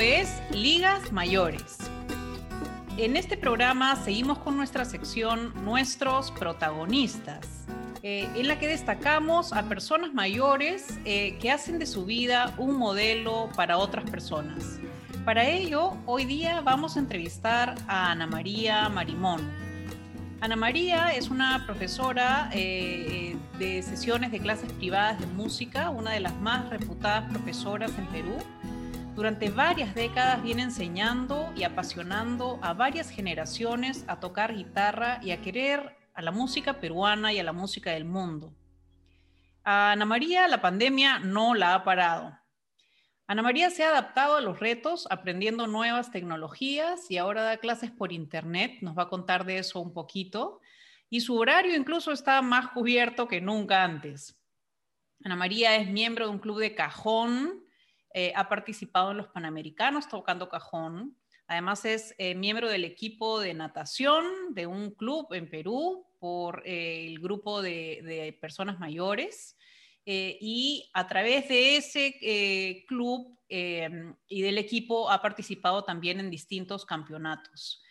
Es Ligas Mayores. En este programa seguimos con nuestra sección Nuestros protagonistas, eh, en la que destacamos a personas mayores eh, que hacen de su vida un modelo para otras personas. Para ello, hoy día vamos a entrevistar a Ana María Marimón. Ana María es una profesora eh, de sesiones de clases privadas de música, una de las más reputadas profesoras en Perú. Durante varias décadas viene enseñando y apasionando a varias generaciones a tocar guitarra y a querer a la música peruana y a la música del mundo. A Ana María la pandemia no la ha parado. Ana María se ha adaptado a los retos aprendiendo nuevas tecnologías y ahora da clases por internet, nos va a contar de eso un poquito, y su horario incluso está más cubierto que nunca antes. Ana María es miembro de un club de cajón, eh, ha participado en los Panamericanos tocando cajón, además es eh, miembro del equipo de natación de un club en Perú por eh, el grupo de personas mayores. Y a través de ese club y del equipo ha participado también en distintos campeonatos.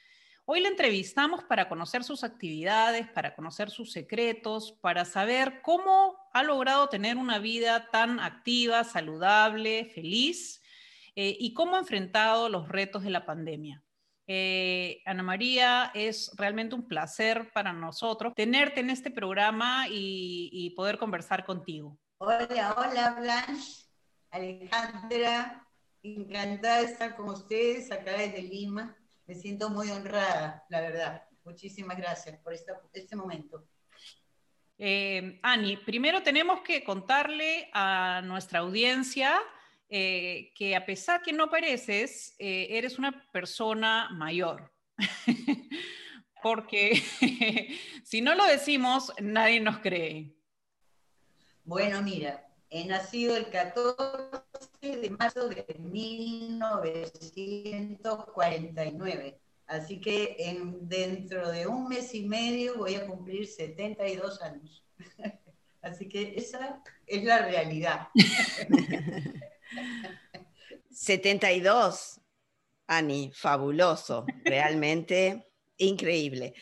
Hoy le entrevistamos para conocer sus actividades, para conocer sus secretos, para saber cómo ha logrado tener una vida tan activa, saludable, feliz eh, y cómo ha enfrentado los retos de la pandemia. Ana María, es realmente un placer para nosotros tenerte en este programa y poder conversar contigo. Hola, hola Blanche, Alejandra, encantada de estar con ustedes acá desde Lima. Me siento muy honrada, la verdad. Muchísimas gracias por este momento. Eh, Ani, primero tenemos que contarle a nuestra audiencia eh, que a pesar que no pareces, eh, eres una persona mayor. Porque si no lo decimos, nadie nos cree. Bueno, mira, he nacido el 14 de marzo de 1949. Así que en, dentro de un mes y medio voy a cumplir 72 años. Así que esa es la realidad. 72, Ani, fabuloso, realmente increíble.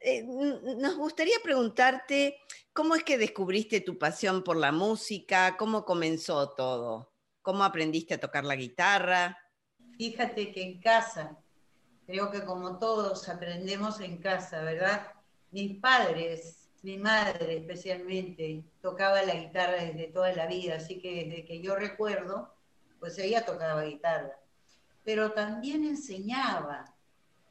Eh, nos gustaría preguntarte ¿Cómo es que descubriste tu pasión por la música? ¿Cómo comenzó todo? ¿Cómo aprendiste a tocar la guitarra? Fíjate que en casa, creo que como todos aprendemos en casa, ¿verdad? Mis padres, mi madre especialmente, tocaba la guitarra desde toda la vida, así que desde que yo recuerdo, pues ella tocaba guitarra. Pero también enseñaba,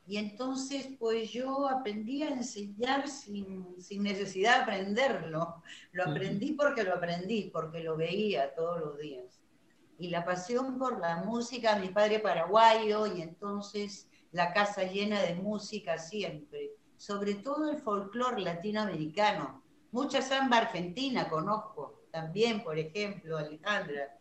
y entonces, pues yo aprendí a enseñar sin, necesidad de aprenderlo. Lo aprendí porque lo aprendí, porque lo veía todos los días. Y la pasión por la música, mi padre paraguayo, y entonces la casa llena de música siempre. Sobre todo el folclore latinoamericano. Mucha samba argentina conozco, también, por ejemplo, Alejandra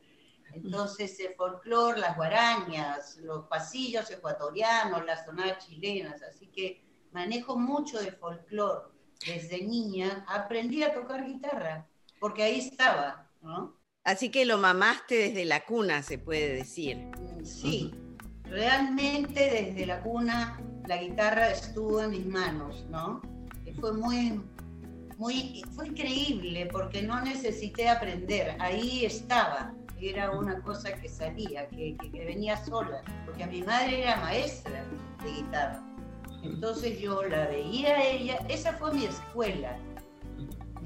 entonces, el folclore, las guarañas, los pasillos ecuatorianos, las zonas chilenas. Así que manejo mucho de folclore. Desde niña aprendí a tocar guitarra, porque ahí estaba, ¿no? Así que lo mamaste desde la cuna, se puede decir. Sí, realmente desde la cuna la guitarra estuvo en mis manos, ¿no? Y fue muy, muy, fue increíble porque no necesité aprender, ahí estaba era una cosa que salía, que, venía sola, porque a mi madre era maestra de guitarra. Entonces yo la veía a ella, esa fue mi escuela.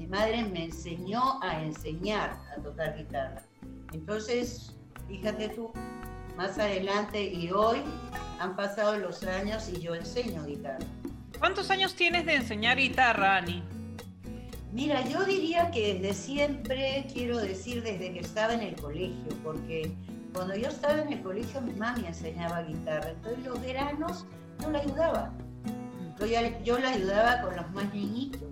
Madre me enseñó a enseñar a tocar guitarra. Entonces, fíjate tú, más adelante y hoy han pasado los años y yo enseño guitarra. ¿Cuántos años tienes de enseñar guitarra, Ani? Mira, yo diría que desde siempre, quiero decir desde que estaba en el colegio, porque cuando yo estaba en el colegio mi mamá me enseñaba guitarra, entonces los veranos yo la ayudaba. Yo, la ayudaba con los más niñitos, ¿no?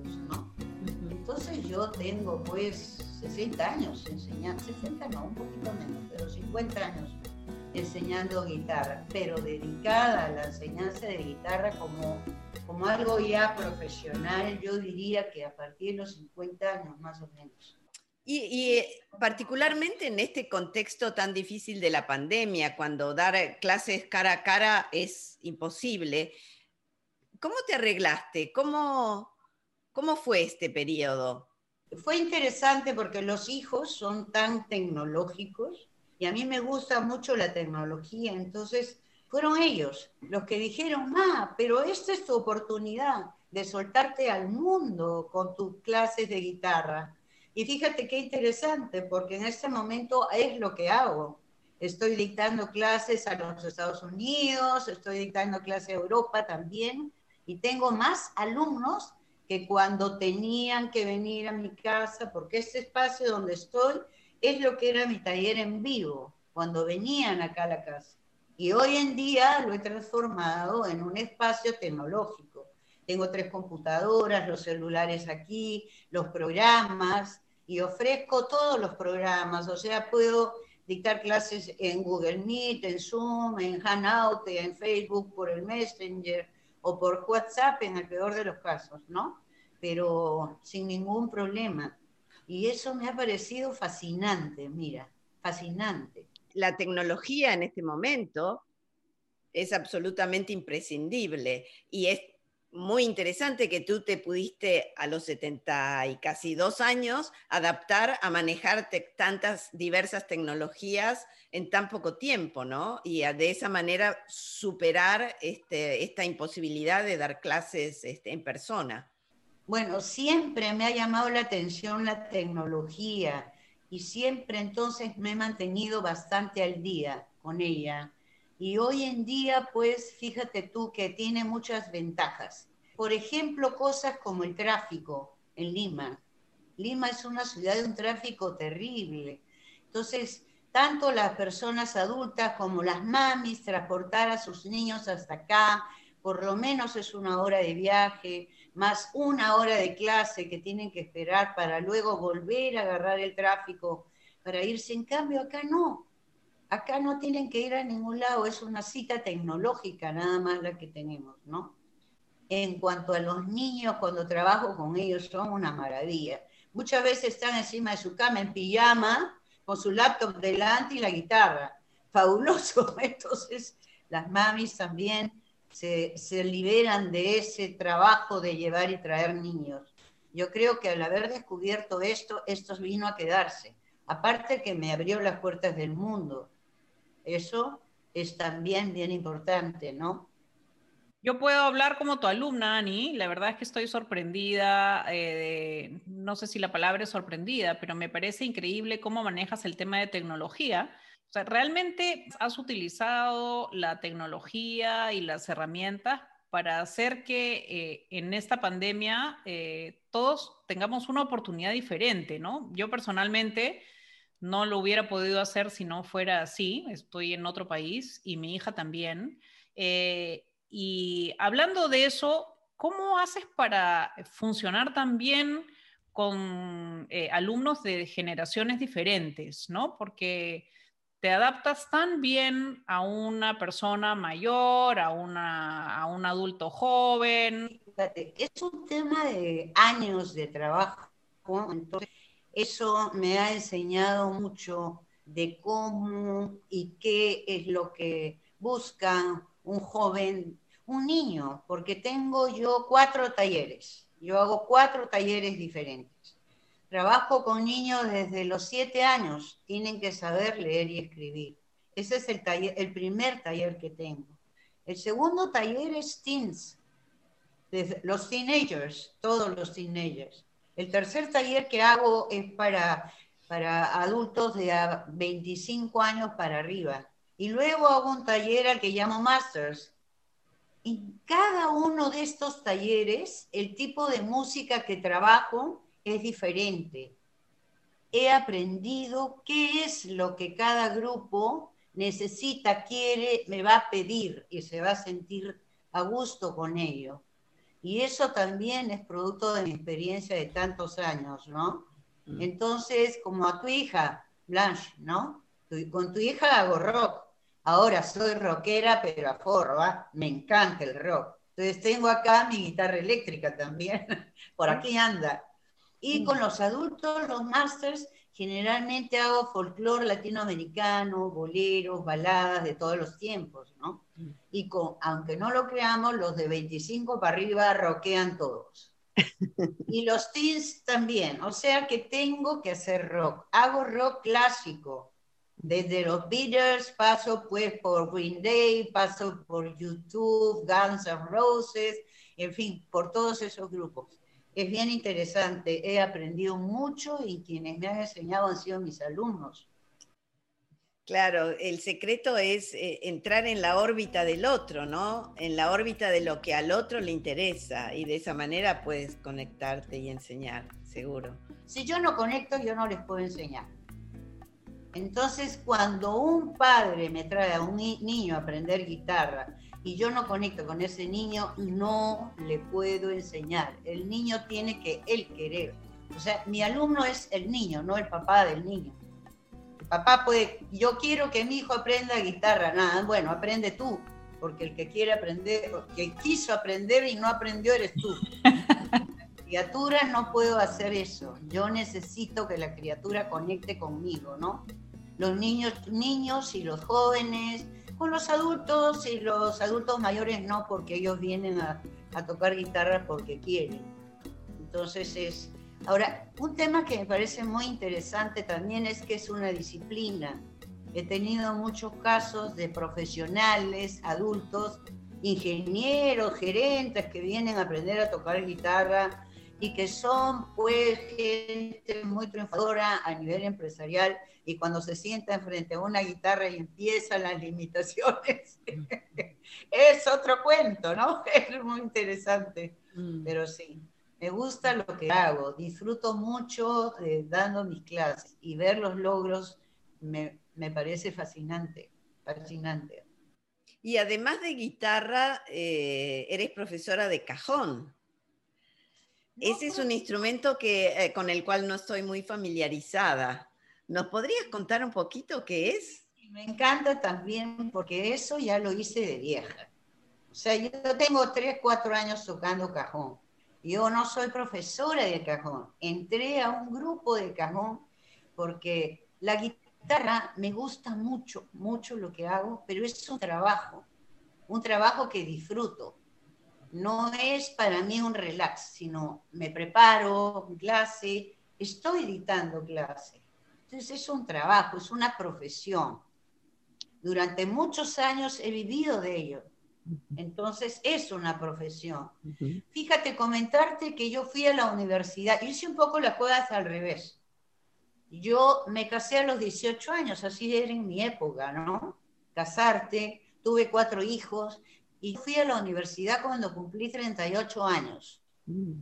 Entonces yo tengo pues 60 años enseñando, 60 no, un poquito menos, pero 50 años enseñando guitarra, pero dedicada a la enseñanza de guitarra como como algo ya profesional, yo diría que a partir de los 50 años más o menos. Y, particularmente en este contexto tan difícil de la pandemia, cuando dar clases cara a cara es imposible, ¿cómo te arreglaste? ¿Cómo, cómo fue este periodo? Fue interesante porque los hijos son tan tecnológicos y a mí me gusta mucho la tecnología, entonces fueron ellos los que dijeron, ma, pero esta es tu oportunidad de soltarte al mundo con tus clases de guitarra. Y fíjate qué interesante, porque en este momento es lo que hago. Estoy dictando clases a los Estados Unidos, estoy dictando clases a Europa también, y tengo más alumnos que cuando tenían que venir a mi casa, porque este espacio donde estoy es lo que era mi taller en vivo, cuando venían acá a la casa. Y hoy en día lo he transformado en un espacio tecnológico. Tengo tres computadoras, los celulares aquí, los programas, y ofrezco todos los programas, o sea, puedo dictar clases en Google Meet, en Zoom, en Hangout, en Facebook, por el Messenger o por WhatsApp en el peor de los casos, ¿no? Pero sin ningún problema. Y eso me ha parecido fascinante, mira, fascinante la tecnología en este momento es absolutamente imprescindible y es muy interesante que tú te pudiste a los 70 y casi dos años adaptar a manejar tantas diversas tecnologías en tan poco tiempo, ¿no? Y de esa manera superar este, esta imposibilidad de dar clases este, en persona. Bueno, siempre me ha llamado la atención la tecnología y siempre entonces me he mantenido bastante al día con ella. Y hoy en día, pues fíjate tú que tiene muchas ventajas. Por ejemplo, cosas como el tráfico en Lima. Lima es una ciudad de un tráfico terrible. Entonces, tanto las personas adultas como las mamis, transportar a sus niños hasta acá, por lo menos es una hora de viaje, más una hora de clase que tienen que esperar para luego volver a agarrar el tráfico para irse. En cambio, acá no. Acá no tienen que ir a ningún lado, es una cita tecnológica nada más la que tenemos, ¿no? En cuanto a los niños, cuando trabajo con ellos, son una maravilla. Muchas veces están encima de su cama en pijama, con su laptop delante y la guitarra. Fabuloso. Entonces, las mamis también se, liberan de ese trabajo de llevar y traer niños. Yo creo que al haber descubierto esto, esto vino a quedarse. Aparte que me abrió las puertas del mundo. Eso es también bien importante, ¿no? Yo puedo hablar como tu alumna, Ani. La verdad es que estoy sorprendida, eh, no sé si la palabra es sorprendida, pero me parece increíble cómo manejas el tema de tecnología o sea, ¿realmente has utilizado la tecnología y las herramientas para hacer que eh, en esta pandemia eh, todos tengamos una oportunidad diferente, ¿no? Yo personalmente no lo hubiera podido hacer si no fuera así. Estoy en otro país y mi hija también. Eh, y hablando de eso, ¿cómo haces para funcionar también con alumnos de generaciones diferentes, ¿no? Porque te adaptas tan bien a una persona mayor, a, una, a un adulto joven. Es un tema de años de trabajo, entonces eso me ha enseñado mucho de cómo y qué es lo que busca un joven, un niño, porque tengo yo cuatro talleres, yo hago cuatro talleres diferentes. Trabajo con niños desde los siete años, tienen que saber leer y escribir. Ese es el, taller, el primer taller que tengo. El segundo taller es teens, los teenagers, todos los teenagers. El tercer taller que hago es para, para adultos de 25 años para arriba. Y luego hago un taller al que llamo Masters. Y cada uno de estos talleres, el tipo de música que trabajo es diferente. He aprendido qué es lo que cada grupo necesita, quiere, me va a pedir y se va a sentir a gusto con ello. Y eso también es producto de mi experiencia de tantos años, ¿no? Mm. Entonces, como a tu hija, Blanche, ¿no? Con tu hija hago rock. Ahora soy rockera, pero a forro, ¿ah? me encanta el rock. Entonces tengo acá mi guitarra eléctrica también, por aquí anda. Y con los adultos, los masters, generalmente hago folclore latinoamericano, boleros, baladas de todos los tiempos, ¿no? Mm. Y con, aunque no lo creamos, los de 25 para arriba rockean todos. y los teens también, o sea que tengo que hacer rock. Hago rock clásico, desde los Beatles, paso pues por Green Day, paso por YouTube, Guns N' Roses, en fin, por todos esos grupos es bien interesante. He aprendido mucho y quienes me han enseñado han sido mis alumnos. Claro, el secreto es eh, entrar en la órbita del otro, ¿no? En la órbita de lo que al otro le interesa y de esa manera puedes conectarte y enseñar, seguro. Si yo no conecto, yo no les puedo enseñar. Entonces, cuando un padre me trae a un niño a aprender guitarra y yo no conecto con ese niño, no le puedo enseñar. El niño tiene que él querer. O sea, mi alumno es el niño, no el papá del niño. El papá puede, yo quiero que mi hijo aprenda guitarra, nada, bueno, aprende tú, porque el que quiere aprender, que quiso aprender y no aprendió eres tú. criatura no puedo hacer eso. Yo necesito que la criatura conecte conmigo, ¿no? Los niños, niños y los jóvenes con los adultos y los adultos mayores no, porque ellos vienen a, tocar guitarra porque quieren. Entonces es... Ahora, un tema que me parece muy interesante también es que es una disciplina. He tenido muchos casos de profesionales, adultos, ingenieros, gerentes que vienen a aprender a tocar guitarra y que son pues gente muy triunfadora a nivel empresarial y cuando se sientan frente a una guitarra y empiezan las limitaciones, es otro cuento, ¿no? Es muy interesante, mm. pero sí, me gusta lo que hago, disfruto mucho dando mis clases y ver los logros me, parece fascinante, fascinante. Y además de guitarra, eh, eres profesora de cajón. Ese es un instrumento que, eh, con el cual no estoy muy familiarizada. ¿Nos podrías contar un poquito qué es? Me encanta también porque eso ya lo hice de vieja. O sea, yo tengo 3, 4 años tocando cajón. Yo no soy profesora de cajón. Entré a un grupo de cajón porque la guitarra me gusta mucho, mucho lo que hago, pero es un trabajo, un trabajo que disfruto. No es para mí un relax, sino me preparo, clase, estoy editando clase entonces es un trabajo, es una profesión. Durante muchos años he vivido de ello. Entonces es una profesión. Fíjate, comentarte que yo fui a la universidad, hice un poco las cosas al revés. Yo me casé a los 18 años, así era en mi época, ¿no? Casarte, tuve cuatro hijos y fui a la universidad cuando cumplí 38 años. Mm.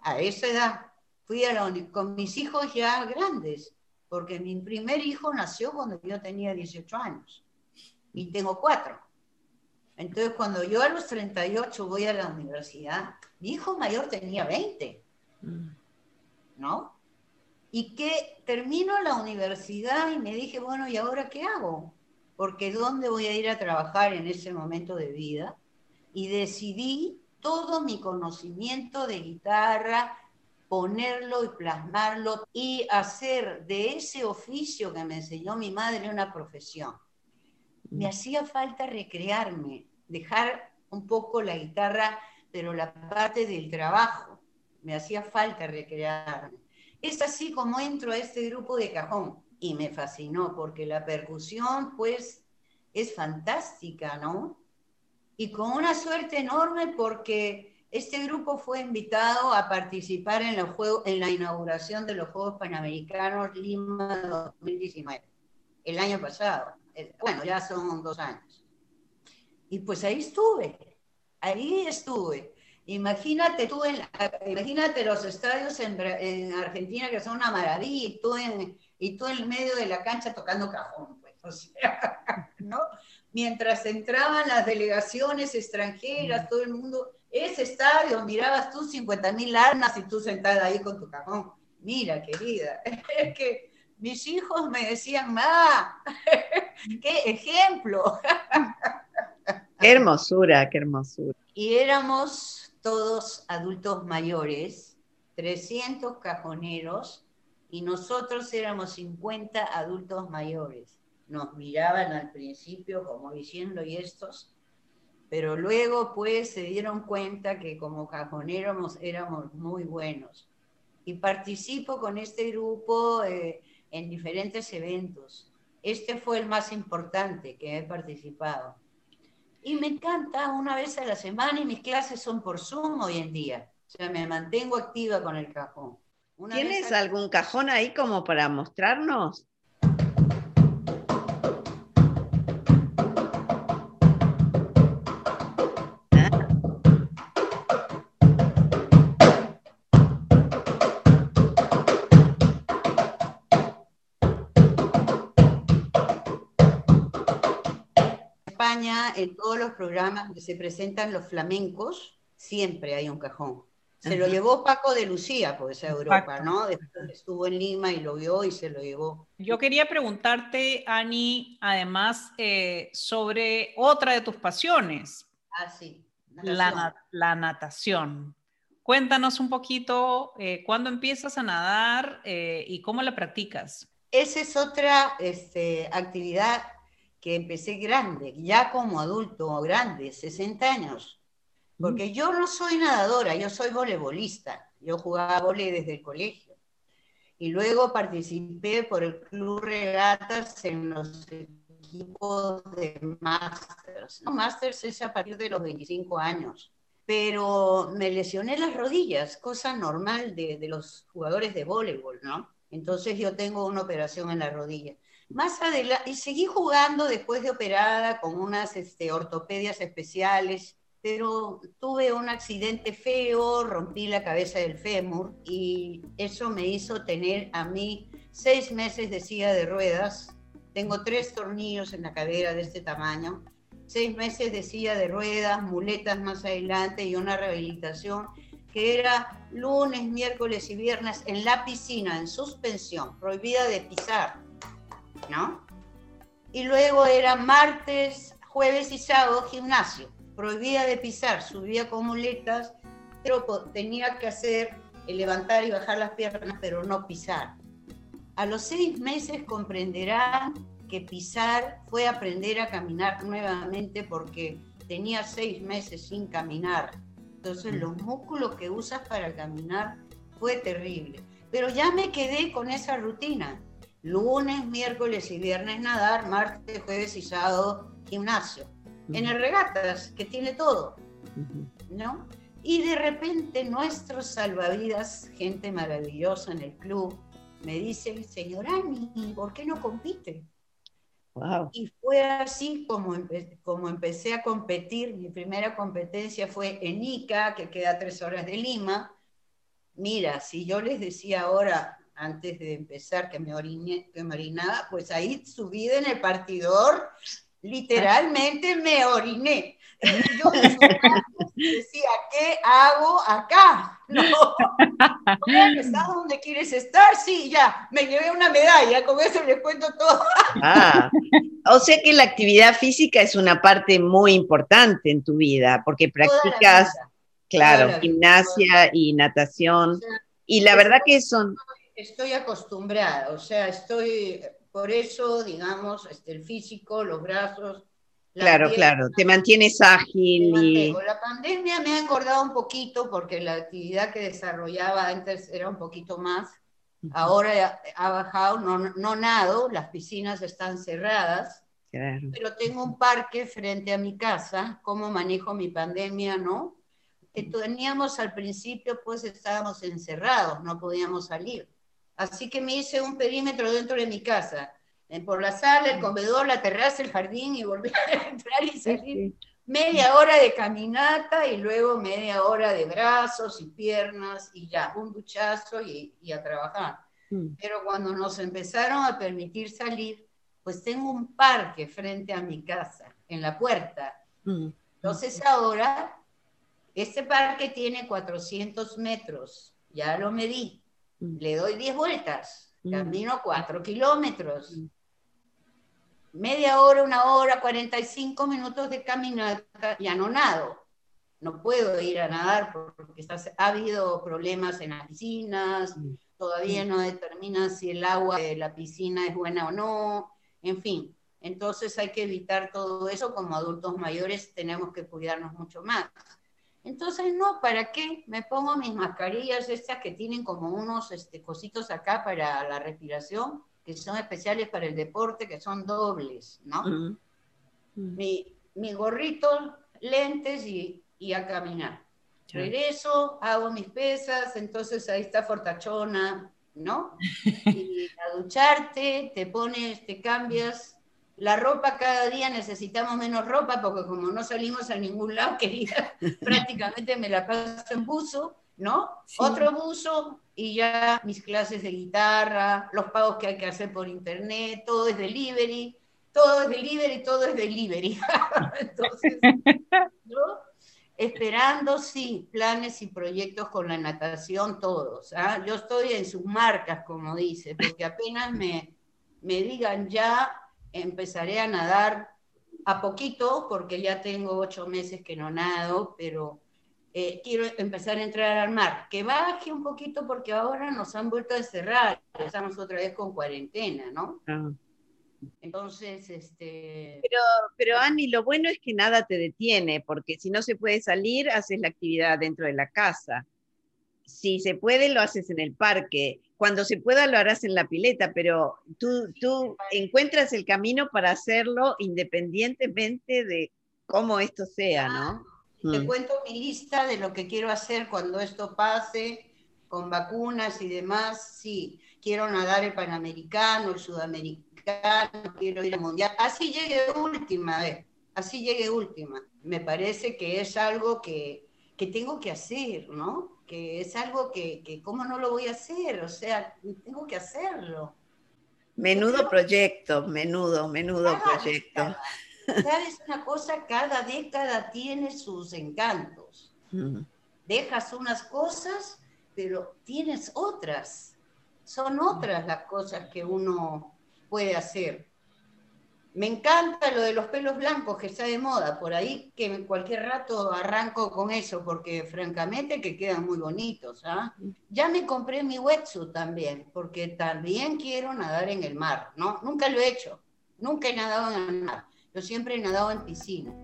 A esa edad, fui a la con mis hijos ya grandes porque mi primer hijo nació cuando yo tenía 18 años y tengo cuatro. Entonces, cuando yo a los 38 voy a la universidad, mi hijo mayor tenía 20, ¿no? Y que termino la universidad y me dije, bueno, ¿y ahora qué hago? Porque ¿dónde voy a ir a trabajar en ese momento de vida? Y decidí todo mi conocimiento de guitarra, ponerlo y plasmarlo y hacer de ese oficio que me enseñó mi madre una profesión. Me hacía falta recrearme, dejar un poco la guitarra, pero la parte del trabajo. Me hacía falta recrearme. Es así como entro a este grupo de cajón y me fascinó porque la percusión pues es fantástica, ¿no? Y con una suerte enorme porque este grupo fue invitado a participar en, en la inauguración de los Juegos Panamericanos Lima 2019, el año pasado. Bueno, ya son dos años. Y pues ahí estuve, ahí estuve. Imagínate tú, en, imagínate los estadios en, Argentina que son una maravilla y tú, en, y tú en medio de la cancha tocando cajón, pues, o sea, ¿no? Mientras entraban las delegaciones extranjeras, todo el mundo ese estadio, mirabas tú 50 mil armas y tú sentada ahí con tu cajón. Mira, querida, es que mis hijos me decían, ma, qué ejemplo. Qué hermosura, qué hermosura. Y éramos todos adultos mayores, 300 cajoneros, y nosotros éramos 50 adultos mayores. Nos miraban al principio como diciendo, ¿y estos? Pero luego pues se dieron cuenta que como cajoneros éramos muy buenos. Y participo con este grupo eh, en diferentes eventos. Este fue el más importante que he participado. Y me encanta una vez a la semana y mis clases son por Zoom hoy en día. O sea, me mantengo activa con el cajón. ¿Tienes algún cajón ahí como para mostrarnos? En todos los programas donde se presentan los flamencos, siempre hay un cajón. Se lo llevó Paco de Lucía, pues a Europa, ¿no? Después estuvo en Lima y lo vio y se lo llevó. Yo quería preguntarte, Ani, además, eh, sobre otra de tus pasiones. Ah, sí. La, la, natación. Cuéntanos un poquito eh, cuándo empiezas a nadar eh, y cómo la practicas. Esa es otra este, actividad que empecé grande, ya como adulto grande, 60 años. Porque yo no soy nadadora, yo soy voleibolista. Yo jugaba volei desde el colegio. Y luego participé por el Club Regatas en los equipos de Masters. No, Masters es a partir de los 25 años. Pero me lesioné las rodillas, cosa normal de, de los jugadores de voleibol, ¿no? Entonces yo tengo una operación en la rodilla. Más adelante, y seguí jugando después de operada con unas este, ortopedias especiales, pero tuve un accidente feo, rompí la cabeza del fémur y eso me hizo tener a mí seis meses de silla de ruedas. Tengo tres tornillos en la cadera de este tamaño, seis meses de silla de ruedas, muletas más adelante y una rehabilitación que era lunes, miércoles y viernes en la piscina, en suspensión, prohibida de pisar ¿no? Y luego era martes, jueves y sábado gimnasio. Prohibía de pisar, subía con muletas, pero tenía que hacer el levantar y bajar las piernas, pero no pisar. A los seis meses comprenderán que pisar fue aprender a caminar nuevamente porque tenía seis meses sin caminar. Entonces los músculos que usas para caminar fue terrible. Pero ya me quedé con esa rutina lunes, miércoles y viernes nadar, martes, jueves y sábado gimnasio. En el regatas, que tiene todo, ¿no? Y de repente nuestros salvavidas, gente maravillosa en el club, me dicen, señor Ani, ¿por qué no compite? Y fue así como, como empecé a competir. Mi primera competencia fue en Ica, que queda a tres horas de Lima. Mira, si yo les decía ahora, antes de empezar que me, oriné, que me orinaba, pues ahí subida en el partidor, literalmente me oriné. Y yo decía, ¿qué hago acá? No, ¿estás donde quieres estar? Sí, ya, me llevé una medalla, con eso les cuento todo. Ah, o sea que la actividad física es una parte muy importante en tu vida, porque practicas, claro, gimnasia y natación. y la verdad que son estoy acostumbrada, o sea, estoy, por eso, digamos, este, el físico, los brazos. Claro, claro, te mantienes ágil. Y... La pandemia me ha engordado un poquito porque la actividad que desarrollaba antes era un poquito más. Ahora ha bajado, no, no nado, las piscinas están cerradas, pero tengo un parque frente a mi casa. ¿Cómo manejo mi pandemia, no? teníamos al principio, pues estábamos encerrados, no podíamos salir. Así que me hice un perímetro dentro de mi casa, por la sala, el comedor, la terraza, el jardín y volví a entrar y salir. Media hora de caminata y luego media hora de brazos y piernas y ya, un duchazo y, a trabajar. Mm. Pero cuando nos empezaron a permitir salir, pues tengo un parque frente a mi casa, en la puerta. Mm. Entonces ahora, este parque tiene 400 metros, ya lo medí le doy 10 vueltas, mm. camino 4 kilómetros. Mm. Media hora, una hora, 45 minutos de caminata, ya no nado. no puedo ir a nadar porque ha habido problemas en las piscinas, mm. todavía mm. no determinan si el agua de la piscina es buena o no, en fin. Entonces hay que evitar todo eso, como adultos mayores tenemos que cuidarnos mucho más. Entonces, no, ¿para qué? Me pongo mis mascarillas estas que tienen como unos este, cositos acá para la respiración, que son especiales para el deporte, que son dobles, ¿no? Mm. Mi, mi gorrito, lentes y y a caminar. Regreso, hago mis pesas, entonces ahí está fortachona, ¿no? Y a ducharte, te pones, te cambias. La ropa cada día necesitamos menos ropa porque como no salimos a ningún lado, querida, prácticamente me la paso en buzo, ¿no? Otro buzo y ya mis clases de guitarra, los pagos que hay que hacer por internet, todo es delivery, todo es delivery, todo es delivery. Entonces, ¿no? esperando, sí, planes y proyectos con la natación, todos. ¿ah? Yo estoy en sus marcas, como dice, porque apenas me, me digan ya, empezaré a nadar a poquito, porque ya tengo ocho meses que no nado, pero eh, quiero empezar a entrar al mar. Que baje un poquito porque ahora nos han vuelto a encerrar, estamos otra vez con cuarentena, ¿no? Ah. Entonces, este... Pero, pero Ani, lo bueno es que nada te detiene, porque si no se puede salir, haces la actividad dentro de la casa. Si se puede, lo haces en el parque. Cuando se pueda, lo harás en la pileta, pero tú, tú encuentras el camino para hacerlo independientemente de cómo esto sea, ¿no? Te mm. cuento mi lista de lo que quiero hacer cuando esto pase, con vacunas y demás. Sí, quiero nadar el Panamericano, el Sudamericano no quiero ir al mundial. Así llegue última vez, así llegue última. Me parece que es algo que, que tengo que hacer, ¿no? Que es algo que, que, ¿cómo no lo voy a hacer? O sea, tengo que hacerlo. Menudo proyecto, menudo, menudo proyecto. ¿Sabes una cosa? Cada década tiene sus encantos. Mm. Dejas unas cosas, pero tienes otras. Son otras las cosas que uno puede hacer. Me encanta lo de los pelos blancos que está de moda, por ahí que en cualquier rato arranco con eso, porque francamente que quedan muy bonitos. ¿ah? Ya me compré mi wetsuit también, porque también quiero nadar en el mar, ¿no? Nunca lo he hecho, nunca he nadado en el mar, yo siempre he nadado en piscina.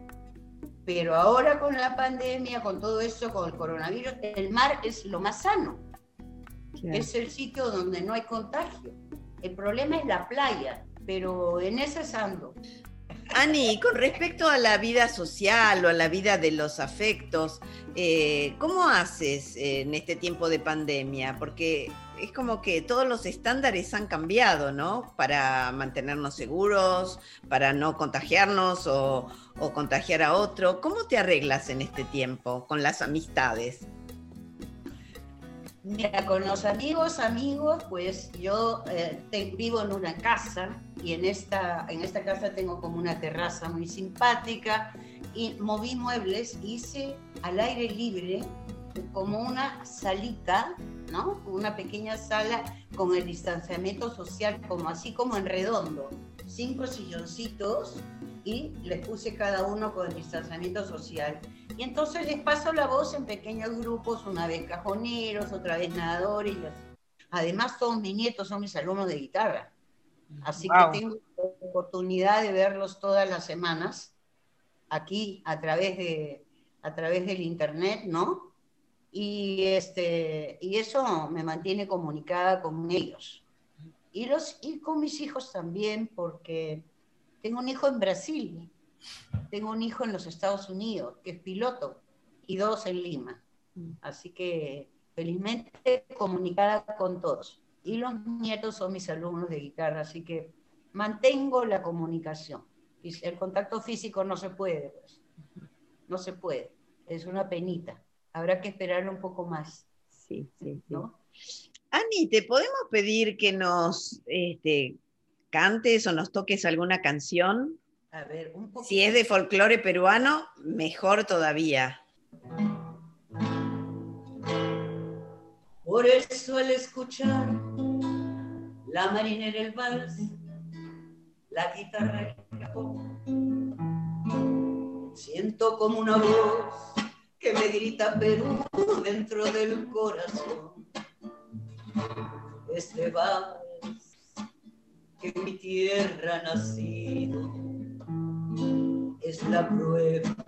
Pero ahora con la pandemia, con todo eso, con el coronavirus, el mar es lo más sano. Es el sitio donde no hay contagio. El problema es la playa, pero en ese sando. Ani, con respecto a la vida social o a la vida de los afectos, eh, ¿cómo haces en este tiempo de pandemia? Porque es como que todos los estándares han cambiado, ¿no? Para mantenernos seguros, para no contagiarnos o, o contagiar a otro. ¿Cómo te arreglas en este tiempo con las amistades? Mira, con los amigos, amigos, pues yo eh, vivo en una casa y en esta, en esta casa tengo como una terraza muy simpática y moví muebles, hice al aire libre como una salita, ¿no? Una pequeña sala con el distanciamiento social, como así como en redondo. Cinco silloncitos y les puse cada uno con el distanciamiento social. Y entonces les paso la voz en pequeños grupos, una vez cajoneros, otra vez nadadores. Además, todos mis nietos son mis alumnos de guitarra. Así que tengo la oportunidad de verlos todas las semanas aquí a través, de, a través del internet, ¿no? Y, este, y eso me mantiene comunicada con ellos. Y, los, y con mis hijos también, porque tengo un hijo en Brasil tengo un hijo en los Estados Unidos, que es piloto, y dos en Lima. Mm. Así que felizmente comunicada con todos. Y los nietos son mis alumnos de guitarra, así que mantengo la comunicación. Y el contacto físico no se puede, pues. No se puede. Es una penita. Habrá que esperarlo un poco más. Sí, sí, ¿no? Ani, ¿te podemos pedir que nos este, cantes o nos toques alguna canción? Si es de folclore peruano, mejor todavía. Por eso al escuchar la marinera el vals, la guitarra el siento como una voz que me grita Perú dentro del corazón. Este vals que mi tierra ha nacido es la prueba